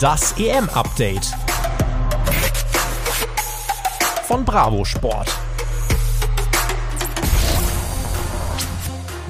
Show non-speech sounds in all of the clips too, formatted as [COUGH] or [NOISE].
Das EM-Update von Bravo Sport.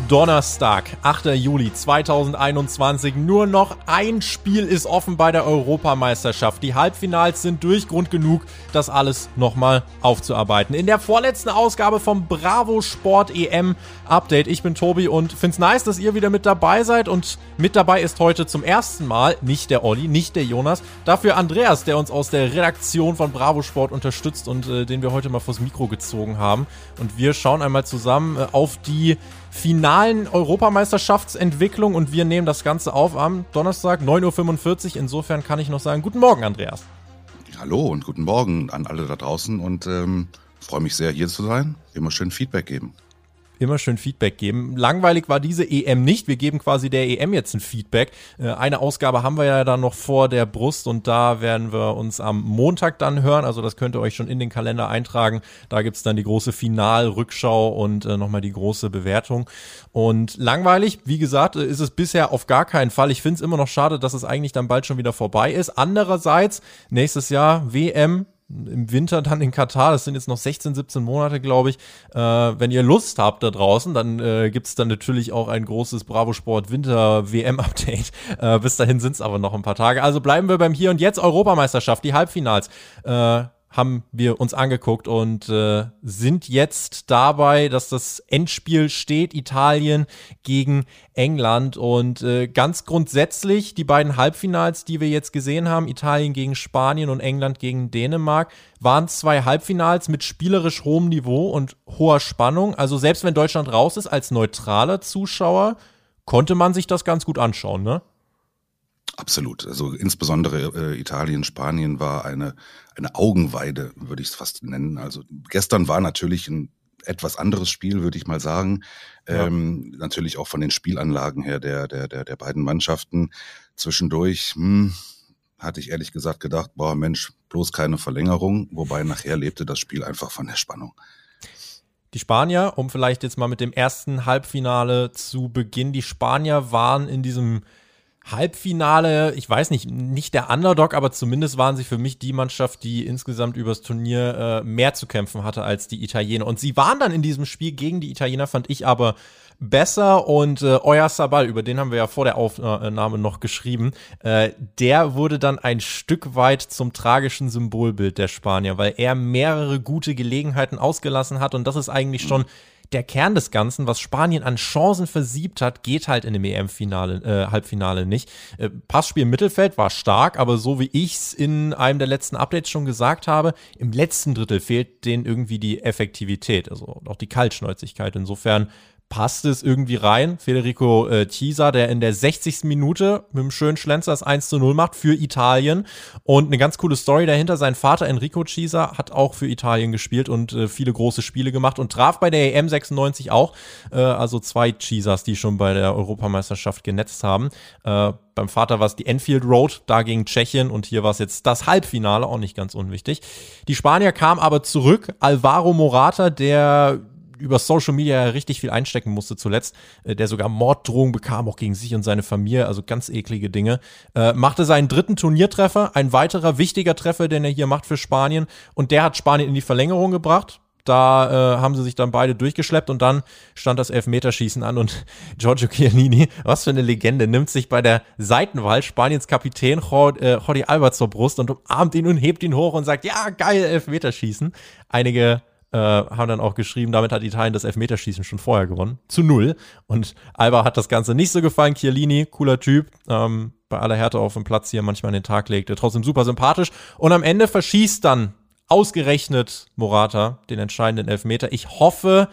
Donnerstag, 8. Juli 2021. Nur noch ein Spiel ist offen bei der Europameisterschaft. Die Halbfinals sind durch, Grund genug, das alles nochmal aufzuarbeiten. In der vorletzten Ausgabe vom Bravo Sport EM Update. Ich bin Tobi und find's nice, dass ihr wieder mit dabei seid. Und mit dabei ist heute zum ersten Mal nicht der Olli, nicht der Jonas, dafür Andreas, der uns aus der Redaktion von Bravo Sport unterstützt und äh, den wir heute mal vors Mikro gezogen haben. Und wir schauen einmal zusammen äh, auf die finalen Europameisterschaftsentwicklung und wir nehmen das Ganze auf am Donnerstag 9.45 Uhr. Insofern kann ich noch sagen, guten Morgen, Andreas. Hallo und guten Morgen an alle da draußen und ähm, freue mich sehr, hier zu sein. Immer schön Feedback geben immer schön Feedback geben. Langweilig war diese EM nicht. Wir geben quasi der EM jetzt ein Feedback. Äh, eine Ausgabe haben wir ja dann noch vor der Brust und da werden wir uns am Montag dann hören. Also das könnt ihr euch schon in den Kalender eintragen. Da gibt's dann die große Finalrückschau und äh, nochmal die große Bewertung. Und langweilig, wie gesagt, ist es bisher auf gar keinen Fall. Ich finde es immer noch schade, dass es eigentlich dann bald schon wieder vorbei ist. Andererseits, nächstes Jahr WM im Winter dann in Katar, das sind jetzt noch 16, 17 Monate, glaube ich. Äh, wenn ihr Lust habt da draußen, dann äh, gibt es dann natürlich auch ein großes Bravo Sport Winter WM-Update. [LAUGHS] Äh, bis dahin sind es aber noch ein paar Tage. Also bleiben wir beim Hier und Jetzt Europameisterschaft, die Halbfinals. Äh, haben wir uns angeguckt und äh, sind jetzt dabei, dass das Endspiel steht, Italien gegen England. Und äh, ganz grundsätzlich die beiden Halbfinals, die wir jetzt gesehen haben, Italien gegen Spanien und England gegen Dänemark, waren zwei Halbfinals mit spielerisch hohem Niveau und hoher Spannung. Also selbst wenn Deutschland raus ist, als neutraler Zuschauer, konnte man sich das ganz gut anschauen, ne? Absolut. Also insbesondere äh, Italien, Spanien war eine, eine Augenweide, würde ich es fast nennen. Also gestern war natürlich ein etwas anderes Spiel, würde ich mal sagen. Ja. Ähm, natürlich auch von den Spielanlagen her der, der, der, der beiden Mannschaften. Zwischendurch hm, hatte ich ehrlich gesagt gedacht, boah Mensch, bloß keine Verlängerung. Wobei nachher lebte das Spiel einfach von der Spannung. Die Spanier, um vielleicht jetzt mal mit dem ersten Halbfinale zu beginnen, die Spanier waren in diesem Halbfinale, ich weiß nicht, nicht der Underdog, aber zumindest waren sie für mich die Mannschaft, die insgesamt übers Turnier äh, mehr zu kämpfen hatte als die Italiener. Und sie waren dann in diesem Spiel gegen die Italiener, fand ich aber besser. Und äh, Euer Sabal, über den haben wir ja vor der Aufnahme noch geschrieben, äh, der wurde dann ein Stück weit zum tragischen Symbolbild der Spanier, weil er mehrere gute Gelegenheiten ausgelassen hat. Und das ist eigentlich schon der Kern des Ganzen, was Spanien an Chancen versiebt hat, geht halt in dem EM-Finale, äh, Halbfinale nicht. Äh, Passspiel im Mittelfeld war stark, aber so wie ich es in einem der letzten Updates schon gesagt habe, im letzten Drittel fehlt denen irgendwie die Effektivität, also auch die Kaltschnäuzigkeit. Insofern passt es irgendwie rein. Federico äh, Chiesa, der in der 60. Minute mit einem schönen Schlenzer das 1 zu 0 macht für Italien. Und eine ganz coole Story dahinter. Sein Vater Enrico Chiesa hat auch für Italien gespielt und äh, viele große Spiele gemacht und traf bei der EM 96 auch. Äh, also zwei Chiesas, die schon bei der Europameisterschaft genetzt haben. Äh, beim Vater war es die Enfield Road, da gegen Tschechien und hier war es jetzt das Halbfinale, auch nicht ganz unwichtig. Die Spanier kamen aber zurück. Alvaro Morata, der über Social Media richtig viel einstecken musste zuletzt, äh, der sogar Morddrohungen bekam, auch gegen sich und seine Familie, also ganz eklige Dinge, äh, machte seinen dritten Turniertreffer, ein weiterer wichtiger Treffer, den er hier macht für Spanien und der hat Spanien in die Verlängerung gebracht. Da äh, haben sie sich dann beide durchgeschleppt und dann stand das Elfmeterschießen an und [LAUGHS] Giorgio Chiellini, was für eine Legende, nimmt sich bei der Seitenwahl Spaniens Kapitän äh, Jordi Alba zur Brust und umarmt ihn und hebt ihn hoch und sagt, ja, geil, Elfmeterschießen. Einige äh, haben dann auch geschrieben, damit hat Italien das Elfmeterschießen schon vorher gewonnen. Zu null. Und Alba hat das Ganze nicht so gefallen. Chiellini, cooler Typ. Ähm, bei aller Härte auf dem Platz hier manchmal an den Tag legte. Trotzdem super sympathisch. Und am Ende verschießt dann ausgerechnet Morata den entscheidenden Elfmeter. Ich hoffe,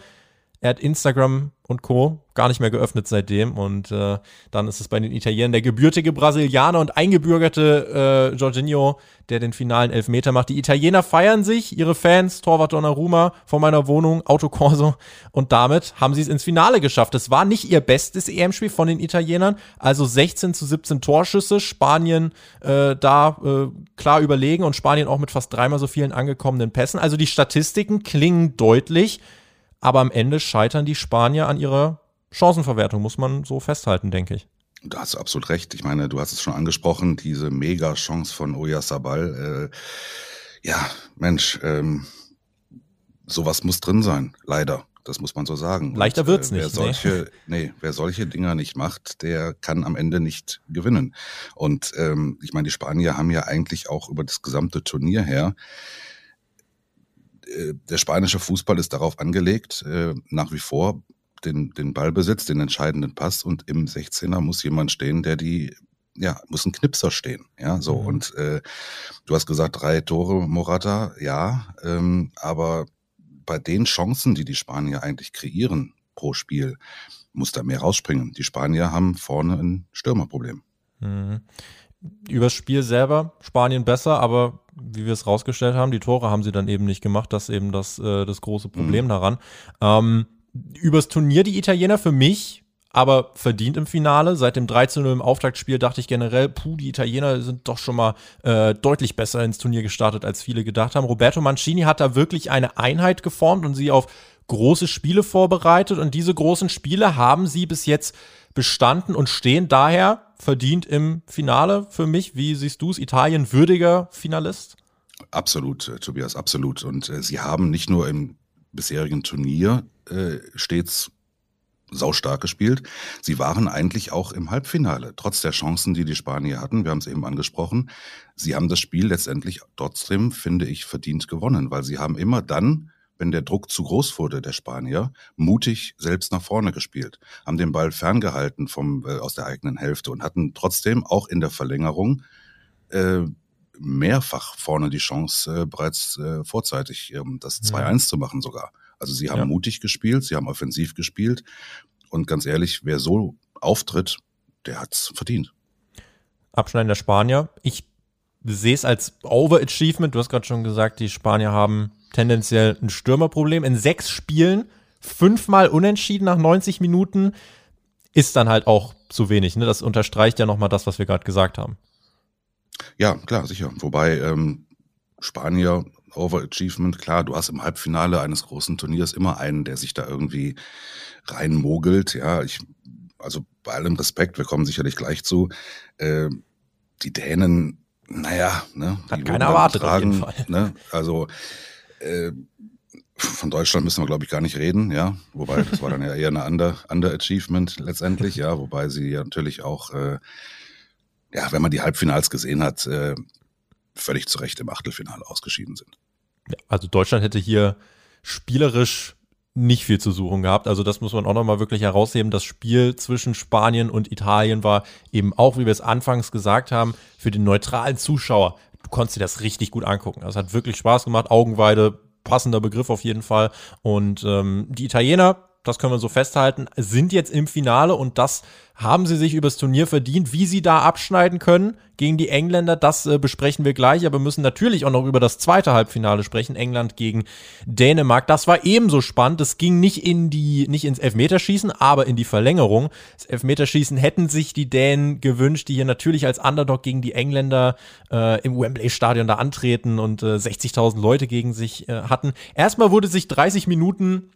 er hat Instagram und Co. gar nicht mehr geöffnet seitdem. Und äh, dann ist es bei den Italienern der gebürtige Brasilianer und eingebürgerte äh, Jorginho, der den finalen Elfmeter macht. Die Italiener feiern sich, ihre Fans, Torwart Donnarumma vor meiner Wohnung, Autokorso. Und damit haben sie es ins Finale geschafft. Es war nicht ihr bestes EM-Spiel von den Italienern. Also 16 zu 17 Torschüsse. Spanien äh, da äh, klar überlegen und Spanien auch mit fast dreimal so vielen angekommenen Pässen. Also die Statistiken klingen deutlich. Aber am Ende scheitern die Spanier an ihrer Chancenverwertung, muss man so festhalten, denke ich. Da hast du absolut recht. Ich meine, du hast es schon angesprochen, diese Mega-Chance von Oyarzabal. Äh, ja, Mensch, ähm, sowas muss drin sein, leider. Das muss man so sagen. Leichter Und, wird's äh, wer nicht. Solche, nee. nee, wer solche Dinger nicht macht, der kann am Ende nicht gewinnen. Und ähm, ich meine, die Spanier haben ja eigentlich auch über das gesamte Turnier her der spanische Fußball ist darauf angelegt, äh, nach wie vor den, den Ballbesitz, den entscheidenden Pass und im 16er muss jemand stehen, der die, ja, muss ein Knipser stehen. Ja, so. Mhm. Und äh, du hast gesagt, drei Tore Morata, ja, ähm, aber bei den Chancen, die die Spanier eigentlich kreieren pro Spiel, muss da mehr rausspringen. Die Spanier haben vorne ein Stürmerproblem. Mhm. Übers Spiel selber Spanien besser, aber wie wir es rausgestellt haben, die Tore haben sie dann eben nicht gemacht. Das ist eben das, äh, das große Problem mhm. daran. Ähm, übers Turnier die Italiener für mich, aber verdient im Finale. Seit dem 13-0 im Auftaktspiel dachte ich generell, puh, die Italiener sind doch schon mal äh, deutlich besser ins Turnier gestartet, als viele gedacht haben. Roberto Mancini hat da wirklich eine Einheit geformt und sie auf große Spiele vorbereitet und diese großen Spiele haben sie bis jetzt bestanden und stehen daher verdient im Finale für mich. Wie siehst du es? Italien würdiger Finalist? Absolut, äh, Tobias, absolut. Und äh, sie haben nicht nur im bisherigen Turnier äh, stets saustark gespielt. Sie waren eigentlich auch im Halbfinale, trotz der Chancen, die die Spanier hatten. Wir haben es eben angesprochen. Sie haben das Spiel letztendlich trotzdem, finde ich, verdient gewonnen, weil sie haben immer dann, wenn der Druck zu groß wurde, der Spanier, mutig selbst nach vorne gespielt, haben den Ball ferngehalten vom, äh, aus der eigenen Hälfte und hatten trotzdem auch in der Verlängerung äh, mehrfach vorne die Chance, äh, bereits äh, vorzeitig ähm, das 2-1 ja. zu machen sogar. Also sie haben ja. mutig gespielt, sie haben offensiv gespielt und ganz ehrlich, wer so auftritt, der hat's verdient. Abschneiden der Spanier. Ich sehe es als Overachievement. Du hast gerade schon gesagt, die Spanier haben tendenziell ein Stürmerproblem. In sechs Spielen fünfmal unentschieden nach 90 Minuten ist dann halt auch zu wenig. Ne? Das unterstreicht ja nochmal das, was wir gerade gesagt haben. Ja, klar, sicher. Wobei ähm, Spanier Overachievement, klar, du hast im Halbfinale eines großen Turniers immer einen, der sich da irgendwie reinmogelt. Ja, ich, also bei allem Respekt, wir kommen sicherlich gleich zu. Äh, die Dänen, naja, ne, Hat keiner erwartet tragen, auf jeden Fall. Ne, also äh, von Deutschland müssen wir, glaube ich, gar nicht reden, ja. Wobei, das war dann ja eher eine Under, Underachievement letztendlich, ja. Wobei sie ja natürlich auch, äh, ja, wenn man die Halbfinals gesehen hat, äh, völlig zu Recht im Achtelfinale ausgeschieden sind. Ja, also Deutschland hätte hier spielerisch nicht viel zu suchen gehabt. Also das muss man auch nochmal wirklich herausheben. Das Spiel zwischen Spanien und Italien war eben auch, wie wir es anfangs gesagt haben, für den neutralen Zuschauer. Du konntest dir das richtig gut angucken. Das hat wirklich Spaß gemacht. Augenweide, passender Begriff auf jeden Fall. Und ähm, die Italiener das können wir so festhalten, sind jetzt im Finale und das haben sie sich übers Turnier verdient. Wie sie da abschneiden können gegen die Engländer, das äh, besprechen wir gleich, aber müssen natürlich auch noch über das zweite Halbfinale sprechen, England gegen Dänemark. Das war ebenso spannend. Es ging nicht in die, nicht ins Elfmeterschießen, aber in die Verlängerung. Das Elfmeterschießen hätten sich die Dänen gewünscht, die hier natürlich als Underdog gegen die Engländer äh, im Wembley-Stadion da antreten und äh, 60.000 Leute gegen sich äh, hatten. Erstmal wurde sich 30 Minuten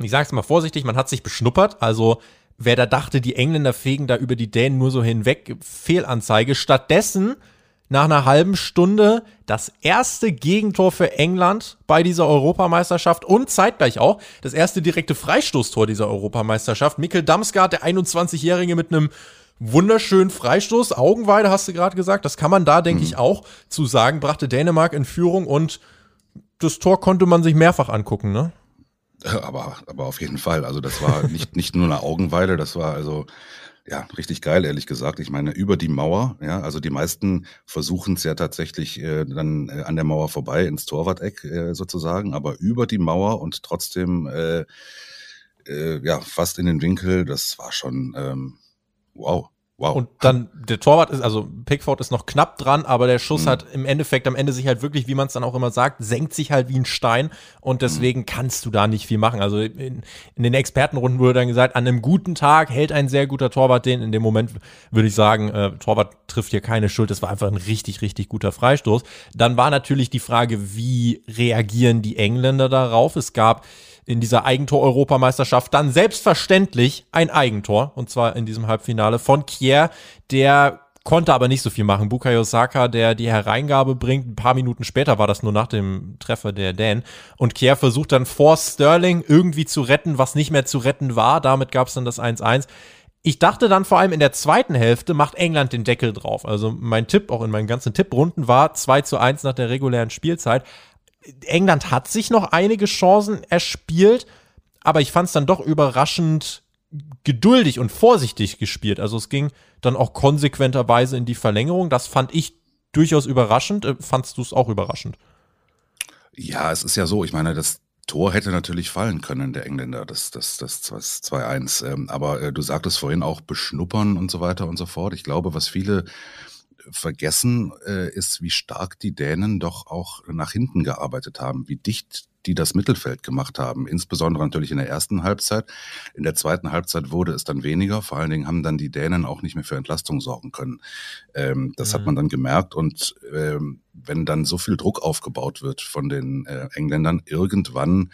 ich sage es mal vorsichtig, man hat sich beschnuppert. Also wer da dachte, die Engländer fegen da über die Dänen nur so hinweg, Fehlanzeige. Stattdessen nach einer halben Stunde das erste Gegentor für England bei dieser Europameisterschaft und zeitgleich auch das erste direkte Freistoßtor dieser Europameisterschaft. Mikkel Damsgaard, der 21-Jährige mit einem wunderschönen Freistoß, Augenweide hast du gerade gesagt, das kann man da, denke mhm. ich, auch zu sagen, brachte Dänemark in Führung und das Tor konnte man sich mehrfach angucken, ne? [LAUGHS] Aber, aber auf jeden Fall. Also das war nicht, [LAUGHS] nicht nur eine Augenweide, das war also ja richtig geil, ehrlich gesagt. Ich meine, über die Mauer, ja, also die meisten versuchen es ja tatsächlich äh, dann äh, an der Mauer vorbei ins Torwart-Eck äh, sozusagen, aber über die Mauer und trotzdem äh, äh, ja fast in den Winkel, das war schon ähm, wow. Wow. Und dann der Torwart ist, also Pickford ist noch knapp dran, aber der Schuss mhm. hat im Endeffekt am Ende sich halt wirklich, wie man es dann auch immer sagt, senkt sich halt wie ein Stein und deswegen mhm. kannst du da nicht viel machen. Also in, in, den Expertenrunden wurde dann gesagt, an einem guten Tag hält ein sehr guter Torwart den. In dem Moment würde ich sagen, äh, Torwart trifft hier keine Schuld. Das war einfach ein richtig, richtig guter Freistoß. Dann war natürlich die Frage, wie reagieren die Engländer darauf? Es gab in dieser Eigentor-Europameisterschaft dann selbstverständlich ein Eigentor, und zwar in diesem Halbfinale von Kier der konnte aber nicht so viel machen. Bukayo Saka, der die Hereingabe bringt, ein paar Minuten später war das nur nach dem Treffer der Dan. Und Kier versucht dann vor Sterling irgendwie zu retten, was nicht mehr zu retten war. Damit gab es dann das 1-1. Ich dachte dann vor allem in der zweiten Hälfte macht England den Deckel drauf. Also mein Tipp, auch in meinen ganzen Tipprunden, war 2 zu 1 nach der regulären Spielzeit. England hat sich noch einige Chancen erspielt, aber ich fand es dann doch überraschend geduldig und vorsichtig gespielt. Also es ging dann auch konsequenterweise in die Verlängerung. Das fand ich durchaus überraschend. Äh, fandst du es auch überraschend? Ja, es ist ja so, ich meine, das Tor hätte natürlich fallen können, der Engländer, das, das, das, das 2-1. Ähm, aber äh, du sagtest vorhin auch beschnuppern und so weiter und so fort. Ich glaube, was viele vergessen, äh, ist, wie stark die Dänen doch auch nach hinten gearbeitet haben, wie dicht die das Mittelfeld gemacht haben, insbesondere natürlich in der ersten Halbzeit. In der zweiten Halbzeit wurde es dann weniger. Vor allen Dingen haben dann die Dänen auch nicht mehr für Entlastung sorgen können. Ähm, das mhm. hat man dann gemerkt. Und ähm, wenn dann so viel Druck aufgebaut wird von den äh, Engländern, irgendwann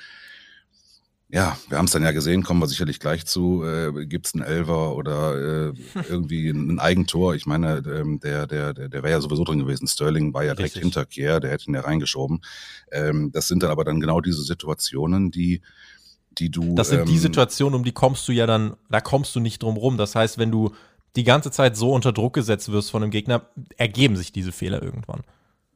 ja, wir haben es dann ja gesehen, kommen wir sicherlich gleich zu. Äh, Gibt es einen Elver oder äh, [LAUGHS] irgendwie ein Eigentor? Ich meine, ähm, der, der, der, der wäre ja sowieso drin gewesen. Sterling war ja direkt Richtig. hinter Kier, der hätte ihn ja reingeschoben. Ähm, das sind dann aber dann genau diese Situationen, die die du. Das sind ähm, die Situationen, um die kommst du ja dann, da kommst du nicht drum rum. Das heißt, wenn du die ganze Zeit so unter Druck gesetzt wirst von einem Gegner, ergeben sich diese Fehler irgendwann.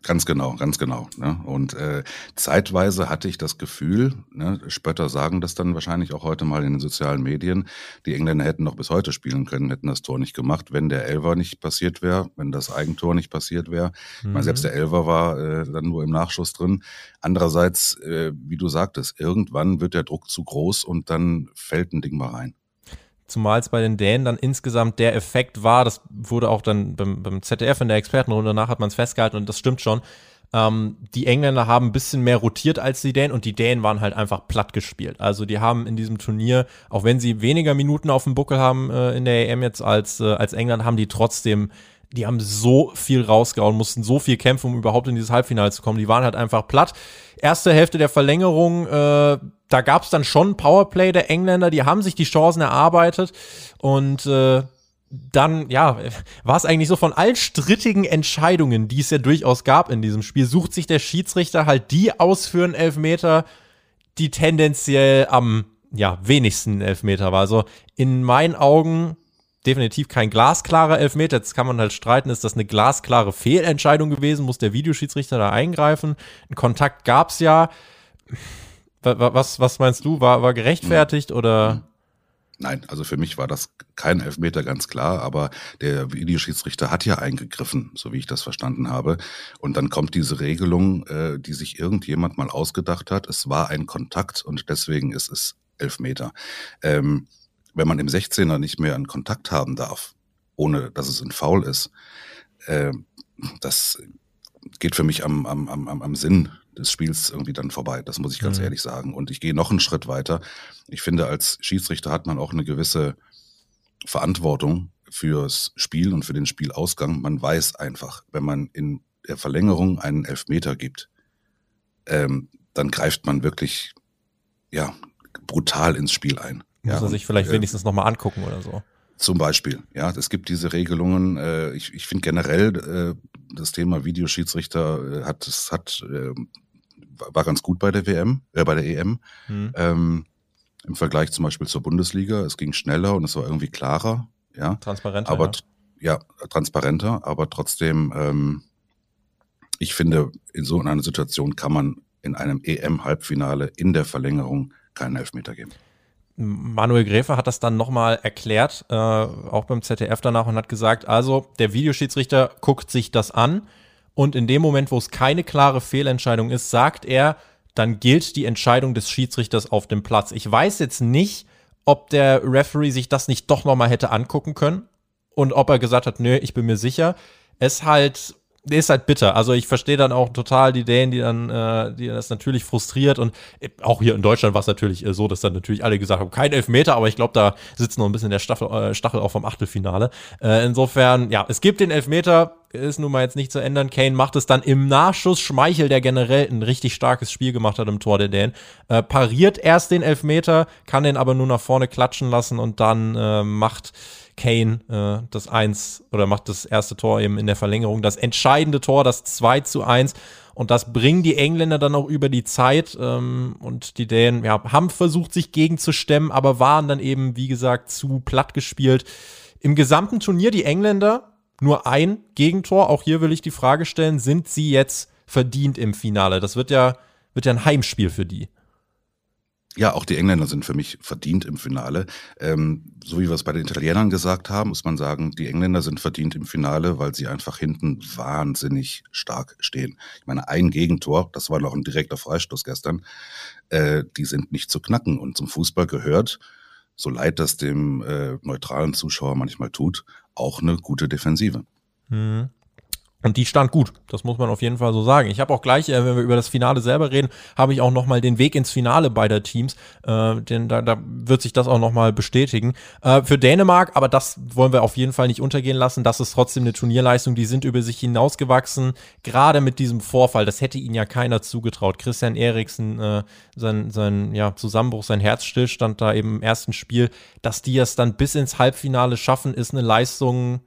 Ganz genau, ganz genau. Ne? Und äh, zeitweise hatte ich das Gefühl, ne, Spötter sagen das dann wahrscheinlich auch heute mal in den sozialen Medien, die Engländer hätten noch bis heute spielen können, hätten das Tor nicht gemacht, wenn der Elver nicht passiert wäre, wenn das Eigentor nicht passiert wäre. Mhm. Ich meine, selbst der Elver war äh, dann nur im Nachschuss drin. Andererseits, äh, wie du sagtest, irgendwann wird der Druck zu groß und dann fällt ein Ding mal rein. Zumal es bei den Dänen dann insgesamt der Effekt war, das wurde auch dann beim, beim ZDF in der Expertenrunde, danach hat man es festgehalten und das stimmt schon. Ähm, die Engländer haben ein bisschen mehr rotiert als die Dänen und die Dänen waren halt einfach platt gespielt. Also die haben in diesem Turnier, auch wenn sie weniger Minuten auf dem Buckel haben äh, in der EM jetzt als, äh, als England, haben die trotzdem die haben so viel rausgehauen, mussten so viel kämpfen, um überhaupt in dieses Halbfinale zu kommen. Die waren halt einfach platt. Erste Hälfte der Verlängerung, äh, da gab es dann schon Powerplay der Engländer, die haben sich die Chancen erarbeitet und äh, dann, ja, war es eigentlich so von allen strittigen Entscheidungen, die es ja durchaus gab in diesem Spiel, sucht sich der Schiedsrichter halt die ausführen Elfmeter, die tendenziell am ja, wenigsten Elfmeter war. Also in meinen Augen definitiv kein glasklarer Elfmeter. Jetzt kann man halt streiten, ist das eine glasklare Fehlentscheidung gewesen? Muss der Videoschiedsrichter da eingreifen? Ein Kontakt gab es ja. Was, was meinst du? War, war gerechtfertigt mhm. oder? Nein, also für mich war das kein Elfmeter, ganz klar, aber der Videoschiedsrichter hat ja eingegriffen, so wie ich das verstanden habe. Und dann kommt diese Regelung, äh, die sich irgendjemand mal ausgedacht hat. Es war ein Kontakt und deswegen ist es Elfmeter. Ähm, wenn man im 16er nicht mehr einen Kontakt haben darf, ohne dass es ein Foul ist, äh, das geht für mich am, am, am, am Sinn des Spiels irgendwie dann vorbei. Das muss ich ganz mhm. ehrlich sagen. Und ich gehe noch einen Schritt weiter. Ich finde, als Schiedsrichter hat man auch eine gewisse Verantwortung fürs Spiel und für den Spielausgang. Man weiß einfach, wenn man in der Verlängerung einen Elfmeter gibt, ähm, dann greift man wirklich ja brutal ins Spiel ein. Muss ja, er sich vielleicht äh, wenigstens nochmal angucken oder so. Zum Beispiel, ja, es gibt diese Regelungen. Äh, ich ich finde generell äh, das Thema Videoschiedsrichter äh, hat es hat äh, war ganz gut bei der WM, äh, bei der EM. Hm. Ähm, Im Vergleich zum Beispiel zur Bundesliga. Es ging schneller und es war irgendwie klarer, ja. Transparenter. Aber ja, ja transparenter, aber trotzdem, ähm, ich finde, in so einer Situation kann man in einem EM-Halbfinale in der Verlängerung keinen Elfmeter geben. Manuel Gräfe hat das dann nochmal erklärt, äh, auch beim ZDF danach und hat gesagt, also der Videoschiedsrichter guckt sich das an und in dem Moment, wo es keine klare Fehlentscheidung ist, sagt er, dann gilt die Entscheidung des Schiedsrichters auf dem Platz. Ich weiß jetzt nicht, ob der Referee sich das nicht doch nochmal hätte angucken können und ob er gesagt hat, nö, ich bin mir sicher. Es halt ist halt bitter. Also ich verstehe dann auch total die Ideen, die dann, äh, die das natürlich frustriert und äh, auch hier in Deutschland war es natürlich äh, so, dass dann natürlich alle gesagt haben, kein Elfmeter, aber ich glaube, da sitzt noch ein bisschen der Stachel, äh, Stachel auch vom Achtelfinale. Äh, insofern, ja, es gibt den Elfmeter. ist nun mal jetzt nicht zu ändern. Kane macht es dann im Nachschuss. Schmeichel, der generell ein richtig starkes Spiel gemacht hat im Tor der Dänen, äh, pariert erst den Elfmeter, kann den aber nur nach vorne klatschen lassen und dann äh, macht Kane äh, das eins oder macht das erste Tor eben in der Verlängerung. Das entscheidende Tor, das 2 zu 1. Und das bringen die Engländer dann auch über die Zeit. Ähm, und die Dänen ja, haben versucht, sich gegenzustemmen, aber waren dann eben, wie gesagt, zu platt gespielt. Im gesamten Turnier die Engländer nur ein Gegentor. Auch hier will ich die Frage stellen, sind sie jetzt verdient im Finale? Das wird ja, wird ja ein Heimspiel für die. Ja, auch die Engländer sind für mich verdient im Finale. Ähm, so wie wir es bei den Italienern gesagt haben, muss man sagen, die Engländer sind verdient im Finale, weil sie einfach hinten wahnsinnig stark stehen. Ich meine, ein Gegentor, das war noch ein direkter Freistoß gestern, äh, die sind nicht zu knacken. Und zum Fußball gehört, so leid das dem äh, neutralen Zuschauer manchmal tut, auch eine gute Defensive. Mhm. Und die stand gut, das muss man auf jeden Fall so sagen. Ich habe auch gleich, äh, wenn wir über das Finale selber reden, habe ich auch nochmal den Weg ins Finale beider Teams. Äh, denn da, da wird sich das auch nochmal bestätigen. Äh, für Dänemark, aber das wollen wir auf jeden Fall nicht untergehen lassen. Das ist trotzdem eine Turnierleistung. Die sind über sich hinausgewachsen. Gerade mit diesem Vorfall, das hätte ihnen ja keiner zugetraut. Christian Eriksen, äh, sein, sein ja, Zusammenbruch, sein Herzstillstand da eben im ersten Spiel, dass die es dann bis ins Halbfinale schaffen, ist eine Leistung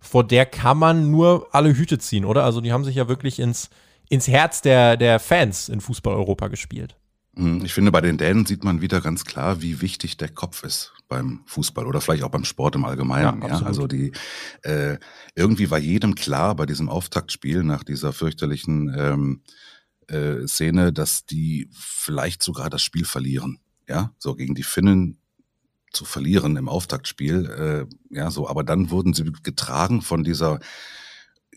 vor der kann man nur alle Hüte ziehen, oder? Also die haben sich ja wirklich ins, ins Herz der, der Fans in Fußball-Europa gespielt. Hm, ich finde, bei den Dänen sieht man wieder ganz klar, wie wichtig der Kopf ist beim Fußball oder vielleicht auch beim Sport im Allgemeinen. Ja, ja? Also die äh, irgendwie war jedem klar bei diesem Auftaktspiel nach dieser fürchterlichen ähm, äh, Szene, dass die vielleicht sogar das Spiel verlieren. Ja, so gegen die Finnen zu verlieren im Auftaktspiel. Äh, ja, so, aber dann wurden sie getragen von dieser,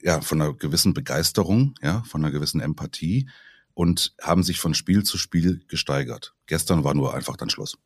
ja, von einer gewissen Begeisterung, ja, von einer gewissen Empathie und haben sich von Spiel zu Spiel gesteigert. Gestern war nur einfach dann Schluss.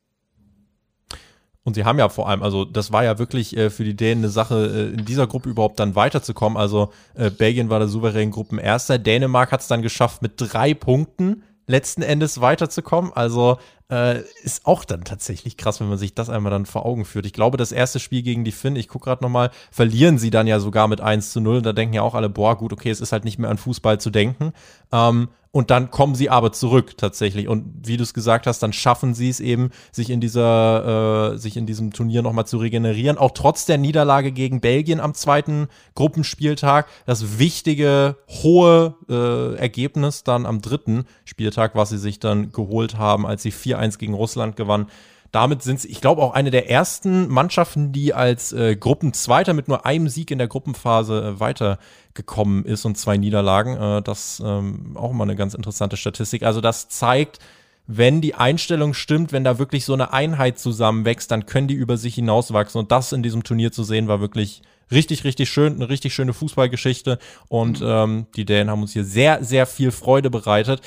Und sie haben ja vor allem, also das war ja wirklich äh, für die Dänen eine Sache, äh, in dieser Gruppe überhaupt dann weiterzukommen. Also äh, Belgien war der souveräne Gruppenerster. Dänemark hat es dann geschafft, mit drei Punkten letzten Endes weiterzukommen. Also äh, ist auch dann tatsächlich krass, wenn man sich das einmal dann vor Augen führt. Ich glaube, das erste Spiel gegen die Finn, ich gucke gerade nochmal, verlieren sie dann ja sogar mit 1 zu 0. Und da denken ja auch alle, boah, gut, okay, es ist halt nicht mehr an Fußball zu denken. Ähm, und dann kommen sie aber zurück tatsächlich. Und wie du es gesagt hast, dann schaffen sie es eben, sich in dieser, äh, sich in diesem Turnier nochmal zu regenerieren. Auch trotz der Niederlage gegen Belgien am zweiten Gruppenspieltag. Das wichtige, hohe äh, Ergebnis dann am dritten Spieltag, was sie sich dann geholt haben, als sie 4-1 gegen Russland gewannen damit sind sie, ich glaube, auch eine der ersten Mannschaften, die als äh, Gruppenzweiter mit nur einem Sieg in der Gruppenphase äh, weitergekommen ist und zwei Niederlagen. Äh, das ähm, auch immer eine ganz interessante Statistik. Also das zeigt, wenn die Einstellung stimmt, wenn da wirklich so eine Einheit zusammenwächst, dann können die über sich hinauswachsen. Und das in diesem Turnier zu sehen, war wirklich richtig, richtig schön, eine richtig schöne Fußballgeschichte. Und ähm, die Dänen haben uns hier sehr, sehr viel Freude bereitet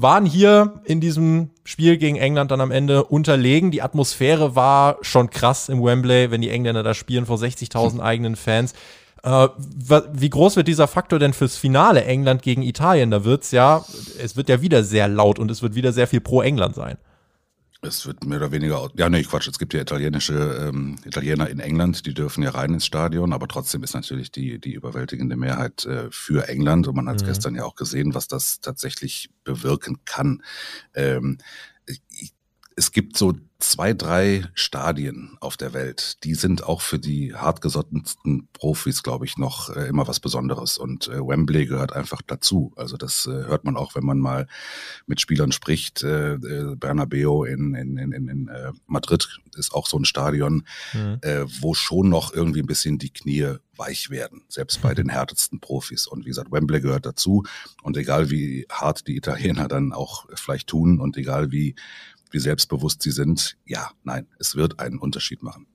waren hier in diesem Spiel gegen England dann am Ende unterlegen. Die Atmosphäre war schon krass im Wembley, wenn die Engländer da spielen vor 60.000 eigenen Fans. Äh, wie groß wird dieser Faktor denn fürs Finale England gegen Italien? Da wird's ja, es wird ja wieder sehr laut und es wird wieder sehr viel pro England sein. Es wird mehr oder weniger, ja, nee, Quatsch, es gibt ja italienische ähm, Italiener in England, die dürfen ja rein ins Stadion, aber trotzdem ist natürlich die, die überwältigende Mehrheit äh, für England und man hat mhm. gestern ja auch gesehen, was das tatsächlich bewirken kann. Ähm, ich, es gibt so zwei, drei Stadien auf der Welt, die sind auch für die hartgesottensten Profis, glaube ich, noch äh, immer was Besonderes. Und äh, Wembley gehört einfach dazu. Also das äh, hört man auch, wenn man mal mit Spielern spricht. Äh, äh Bernabeo in, in, in, in äh, Madrid ist auch so ein Stadion, mhm. wo schon noch irgendwie ein bisschen die Knie weich werden, selbst bei den härtesten Profis. Und wie gesagt, Wembley gehört dazu. Und egal wie hart die Italiener dann auch vielleicht tun und egal wie wie selbstbewusst sie sind, ja, nein, es wird einen Unterschied machen.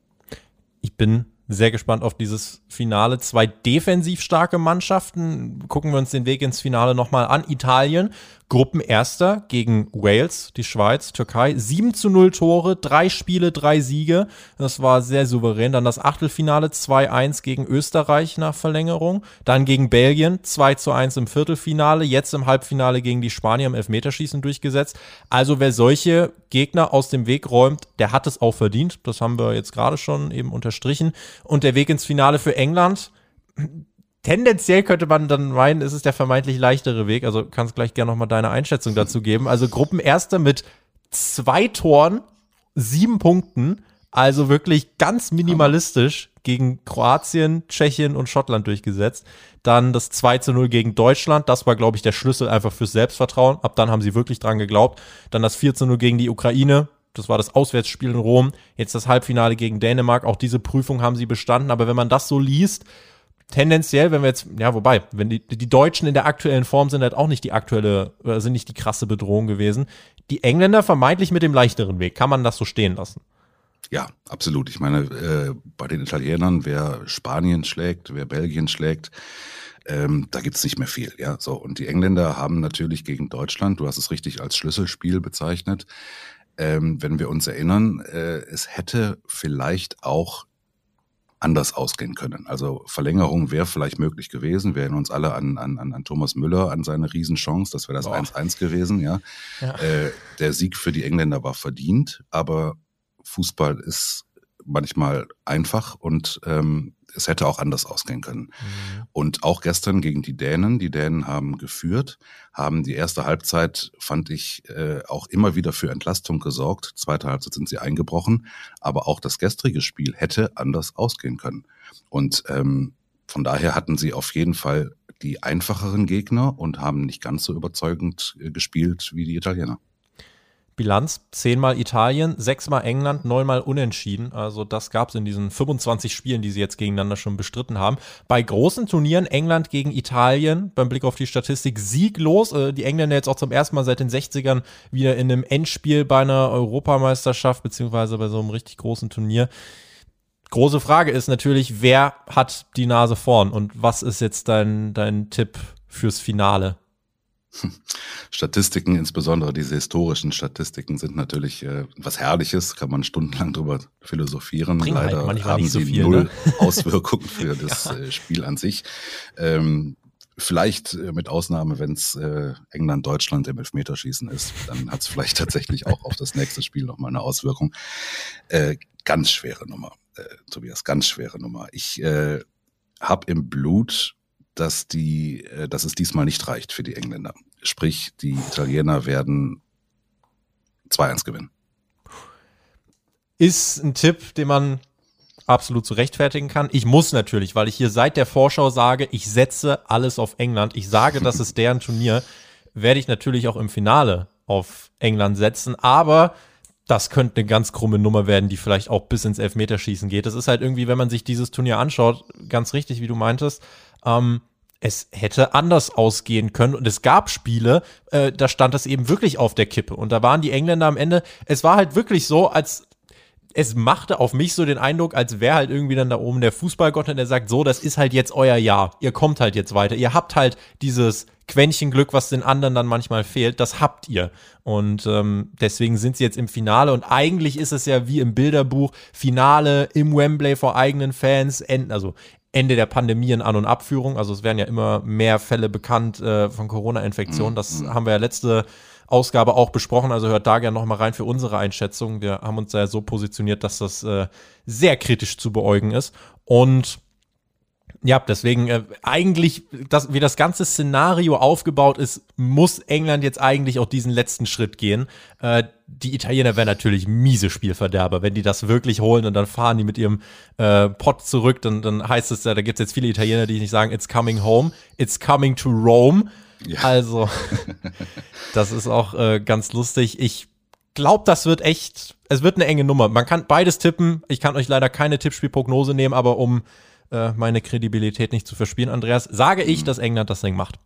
Ich bin sehr gespannt auf dieses Finale. Zwei defensiv starke Mannschaften. Gucken wir uns den Weg ins Finale nochmal an. Italien Gruppenerster gegen Wales, die Schweiz, Türkei. 7 zu 0 Tore, drei Spiele, drei Siege. Das war sehr souverän. Dann das Achtelfinale 2-1 gegen Österreich nach Verlängerung. Dann gegen Belgien 2 zu 1 im Viertelfinale. Jetzt im Halbfinale gegen die Spanier im Elfmeterschießen durchgesetzt. Also wer solche Gegner aus dem Weg räumt, der hat es auch verdient. Das haben wir jetzt gerade schon eben unterstrichen. Und der Weg ins Finale für England tendenziell könnte man dann meinen, ist es der vermeintlich leichtere Weg. Also kannst gleich gerne nochmal deine Einschätzung dazu geben. Also Gruppenerster mit zwei Toren, sieben Punkten. Also wirklich ganz minimalistisch gegen Kroatien, Tschechien und Schottland durchgesetzt. Dann das 2 zu 0 gegen Deutschland. Das war, glaube ich, der Schlüssel einfach fürs Selbstvertrauen. Ab dann haben sie wirklich dran geglaubt. Dann das 4 zu 0 gegen die Ukraine. Das war das Auswärtsspiel in Rom. Jetzt das Halbfinale gegen Dänemark. Auch diese Prüfung haben sie bestanden. Aber wenn man das so liest, tendenziell, wenn wir jetzt, ja, wobei, wenn die, die Deutschen in der aktuellen Form sind halt auch nicht die aktuelle, äh, sind nicht die krasse Bedrohung gewesen. Die Engländer vermeintlich mit dem leichteren Weg. Kann man das so stehen lassen? Ja, absolut. Ich meine, äh, bei den Italienern, wer Spanien schlägt, wer Belgien schlägt, ähm, da gibt's nicht mehr viel. Ja, so. Und die Engländer haben natürlich gegen Deutschland, du hast es richtig als Schlüsselspiel bezeichnet, ähm, wenn wir uns erinnern, äh, es hätte vielleicht auch anders ausgehen können. Also Verlängerung wäre vielleicht möglich gewesen. Wir erinnern uns alle an, an, an Thomas Müller, an seine Riesenchance. Das wäre das 1-1 gewesen. Ja. ja. Äh, der Sieg für die Engländer war verdient, aber Fußball ist manchmal einfach und ähm, es hätte auch anders ausgehen können. Mhm. Und auch gestern gegen die Dänen, die Dänen haben geführt, haben die erste Halbzeit, fand ich, äh, auch immer wieder für Entlastung gesorgt. Zweite Halbzeit sind sie eingebrochen, aber auch das gestrige Spiel hätte anders ausgehen können. Und ähm, von daher hatten sie auf jeden Fall die einfacheren Gegner und haben nicht ganz so überzeugend äh, gespielt wie die Italiener. Bilanz: zehnmal Italien, sechsmal England, neunmal Unentschieden. Also das gab es in diesen 25 Spielen, die sie jetzt gegeneinander schon bestritten haben. Bei großen Turnieren England gegen Italien, beim Blick auf die Statistik, sieglos. Äh, die Engländer jetzt auch zum ersten Mal seit den 60ern wieder in einem Endspiel bei einer Europameisterschaft, beziehungsweise bei so einem richtig großen Turnier. Große Frage ist natürlich, wer hat die Nase vorn und was ist jetzt dein, dein Tipp fürs Finale? [LAUGHS] Statistiken, insbesondere diese historischen Statistiken, sind natürlich äh, was Herrliches, kann man stundenlang drüber philosophieren. Bringen halt Leider halt haben so sie viel, null ne? [LAUGHS] Auswirkungen für das ja. äh, Spiel an sich. Ähm, Vielleicht äh, mit Ausnahme, wenn es äh, England-Deutschland im Elfmeterschießen ist, dann hat es vielleicht tatsächlich auch auf das nächste Spiel nochmal eine Auswirkung. Äh, ganz schwere Nummer, äh, Tobias, ganz schwere Nummer. Ich äh, habe im Blut dass die, äh, dass es diesmal nicht reicht für die Engländer. Sprich, die Italiener werden 2-1 gewinnen. Ist ein Tipp, den man absolut zu rechtfertigen kann. Ich muss natürlich, weil ich hier seit der Vorschau sage, ich setze alles auf England. Ich sage, das ist deren Turnier, werde ich natürlich auch im Finale auf England setzen. Aber das könnte eine ganz krumme Nummer werden, die vielleicht auch bis ins Elfmeterschießen geht. Das ist halt irgendwie, wenn man sich dieses Turnier anschaut, ganz richtig, wie du meintest. Ähm, es hätte anders ausgehen können und es gab Spiele, äh, da stand das eben wirklich auf der Kippe und da waren die Engländer am Ende, es war halt wirklich so, als es machte auf mich so den Eindruck, als wäre halt irgendwie dann da oben der Fußballgott und der sagt, so, das ist halt jetzt euer Jahr. Ihr kommt halt jetzt weiter. Ihr habt halt dieses Quäntchen Glück, was den anderen dann manchmal fehlt, das habt ihr. Und ähm, deswegen sind sie jetzt im Finale. Und eigentlich ist es ja wie im Bilderbuch, Finale im Wembley vor eigenen Fans, enden, also Ende der Pandemie in An- und Abführung. Also es werden ja immer mehr Fälle bekannt äh, von Corona-Infektionen. Das mhm. haben wir ja letzte Ausgabe auch besprochen. Also hört da gerne nochmal rein für unsere Einschätzung. Wir haben uns ja so positioniert, dass das äh, sehr kritisch zu beäugen ist. Und ja, deswegen äh, eigentlich, das, wie das ganze Szenario aufgebaut ist, muss England jetzt eigentlich auch diesen letzten Schritt gehen. Äh, die Italiener wären natürlich miese Spielverderber, wenn die das wirklich holen und dann fahren die mit ihrem äh, Pott zurück, dann, dann heißt es ja, da gibt es jetzt viele Italiener, die nicht sagen, it's coming home, it's coming to Rome. Ja. Also, [LAUGHS] das ist auch äh, ganz lustig. Ich glaube, das wird echt, es wird eine enge Nummer. Man kann beides tippen. Ich kann euch leider keine Tippspielprognose nehmen, aber um äh, meine Kredibilität nicht zu verspielen, Andreas, sage ich, mhm. dass England das Ding macht.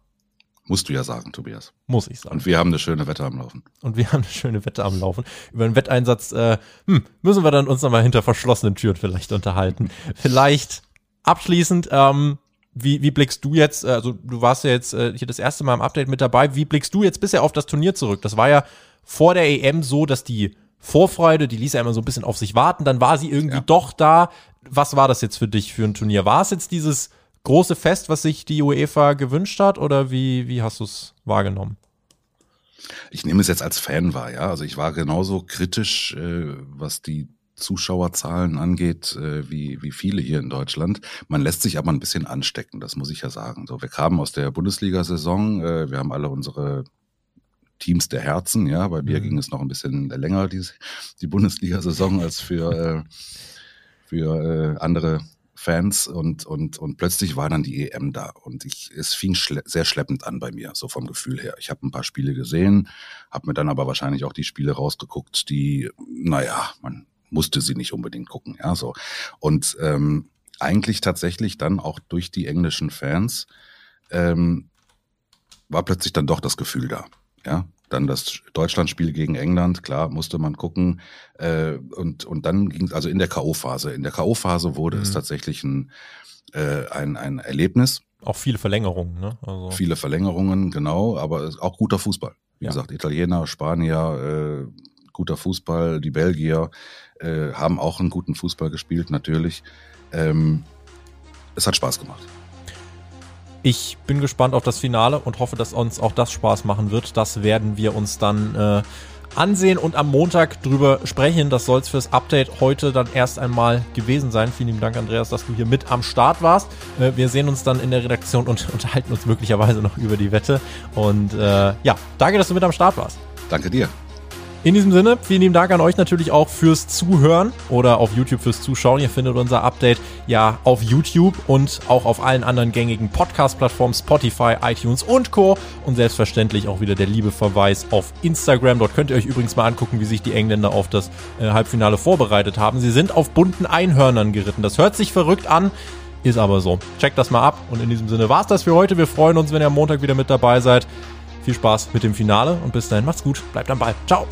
Musst du ja sagen, Tobias. Muss ich sagen. Und wir haben eine schöne Wette am Laufen. Und wir haben eine schöne Wette am Laufen. Über einen Wetteinsatz äh, hm, müssen wir dann uns nochmal hinter verschlossenen Türen vielleicht unterhalten. [LAUGHS] vielleicht abschließend, ähm, wie, wie blickst du jetzt, äh, also du warst ja jetzt äh, hier das erste Mal im Update mit dabei, wie blickst du jetzt bisher auf das Turnier zurück? Das war ja vor der EM so, dass die Vorfreude, die ließ ja immer so ein bisschen auf sich warten, dann war sie irgendwie ja. doch da. Was war das jetzt für dich für ein Turnier? War es jetzt dieses große Fest, was sich die UEFA gewünscht hat, oder wie, wie hast du es wahrgenommen? Ich nehme es jetzt als Fan wahr, ja. Also ich war genauso kritisch, äh, was die Zuschauerzahlen angeht, äh, wie, wie viele hier in Deutschland. Man lässt sich aber ein bisschen anstecken, das muss ich ja sagen. So, wir kamen aus der Bundesliga-Saison, äh, wir haben alle unsere Teams der Herzen, ja, bei mir mhm. ging es noch ein bisschen länger, die, die Bundesliga-Saison, als für, [LAUGHS] äh, für äh, andere Fans und, und, und plötzlich war dann die EM da und ich, es fing schle sehr schleppend an bei mir, so vom Gefühl her. Ich habe ein paar Spiele gesehen, habe mir dann aber wahrscheinlich auch die Spiele rausgeguckt, die, naja, man musste sie nicht unbedingt gucken, ja, so. Und ähm, eigentlich tatsächlich dann auch durch die englischen Fans ähm, war plötzlich dann doch das Gefühl da, ja. Dann das Deutschlandspiel gegen England, klar, musste man gucken. Äh, und, und dann ging es, also in der K.O.-Phase. In der K.O.-Phase wurde mhm. es tatsächlich ein, äh, ein, ein Erlebnis. Auch viele Verlängerungen, ne? Also. Viele Verlängerungen, genau, aber auch guter Fußball. Wie ja. gesagt, Italiener, Spanier, äh, guter Fußball, die Belgier äh, haben auch einen guten Fußball gespielt, natürlich. Ähm, es hat Spaß gemacht. Ich bin gespannt auf das Finale und hoffe, dass uns auch das Spaß machen wird. Das werden wir uns dann äh, ansehen und am Montag drüber sprechen. Das soll es fürs Update heute dann erst einmal gewesen sein. Vielen lieben Dank, Andreas, dass du hier mit am Start warst. Äh, wir sehen uns dann in der Redaktion und [LAUGHS] unterhalten uns möglicherweise noch über die Wette. Und äh, ja, danke, dass du mit am Start warst. Danke dir. In diesem Sinne, vielen lieben Dank an euch natürlich auch fürs Zuhören oder auf YouTube fürs Zuschauen. Ihr findet unser Update ja auf YouTube und auch auf allen anderen gängigen Podcast-Plattformen, Spotify, iTunes und Co. Und selbstverständlich auch wieder der liebe Verweis auf Instagram. Dort könnt ihr euch übrigens mal angucken, wie sich die Engländer auf das äh, Halbfinale vorbereitet haben. Sie sind auf bunten Einhörnern geritten. Das hört sich verrückt an. Ist aber so. Checkt das mal ab. Und in diesem Sinne war es das für heute. Wir freuen uns, wenn ihr am Montag wieder mit dabei seid. Viel Spaß mit dem Finale und bis dahin macht's gut. Bleibt am Ball. Ciao.